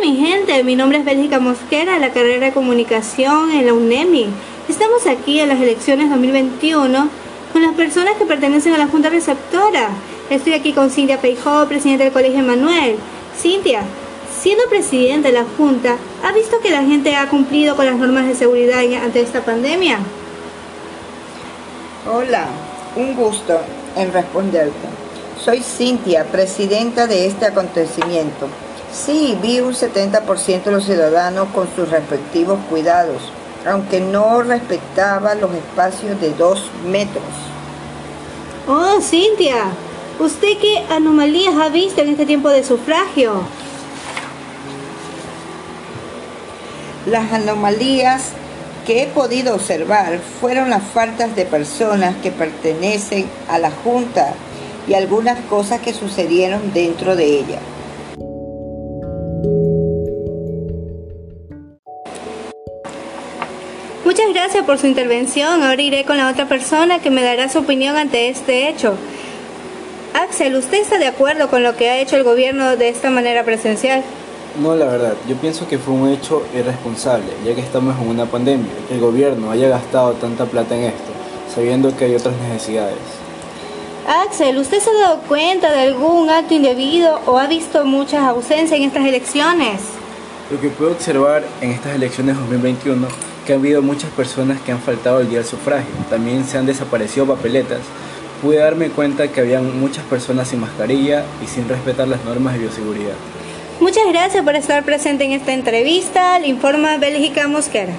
mi gente, mi nombre es Bélgica Mosquera, la carrera de comunicación en la UNEMI. Estamos aquí en las elecciones 2021 con las personas que pertenecen a la Junta Receptora. Estoy aquí con Cintia Peijó, presidenta del Colegio Manuel. Cintia, siendo presidenta de la Junta, ¿ha visto que la gente ha cumplido con las normas de seguridad ante esta pandemia? Hola, un gusto en responderte. Soy Cintia, presidenta de este acontecimiento. Sí, vi un 70% de los ciudadanos con sus respectivos cuidados, aunque no respetaba los espacios de dos metros. Oh, Cintia, ¿usted qué anomalías ha visto en este tiempo de sufragio? Las anomalías que he podido observar fueron las faltas de personas que pertenecen a la Junta y algunas cosas que sucedieron dentro de ella. Muchas gracias por su intervención. Ahora iré con la otra persona que me dará su opinión ante este hecho. Axel, ¿usted está de acuerdo con lo que ha hecho el gobierno de esta manera presencial? No, la verdad, yo pienso que fue un hecho irresponsable, ya que estamos en una pandemia, que el gobierno haya gastado tanta plata en esto, sabiendo que hay otras necesidades. Axel, ¿usted se ha dado cuenta de algún acto indebido o ha visto muchas ausencias en estas elecciones? Lo que puedo observar en estas elecciones 2021 que ha habido muchas personas que han faltado el día del sufragio. También se han desaparecido papeletas. Pude darme cuenta que habían muchas personas sin mascarilla y sin respetar las normas de bioseguridad. Muchas gracias por estar presente en esta entrevista. Le informa Bélgica Mosquera.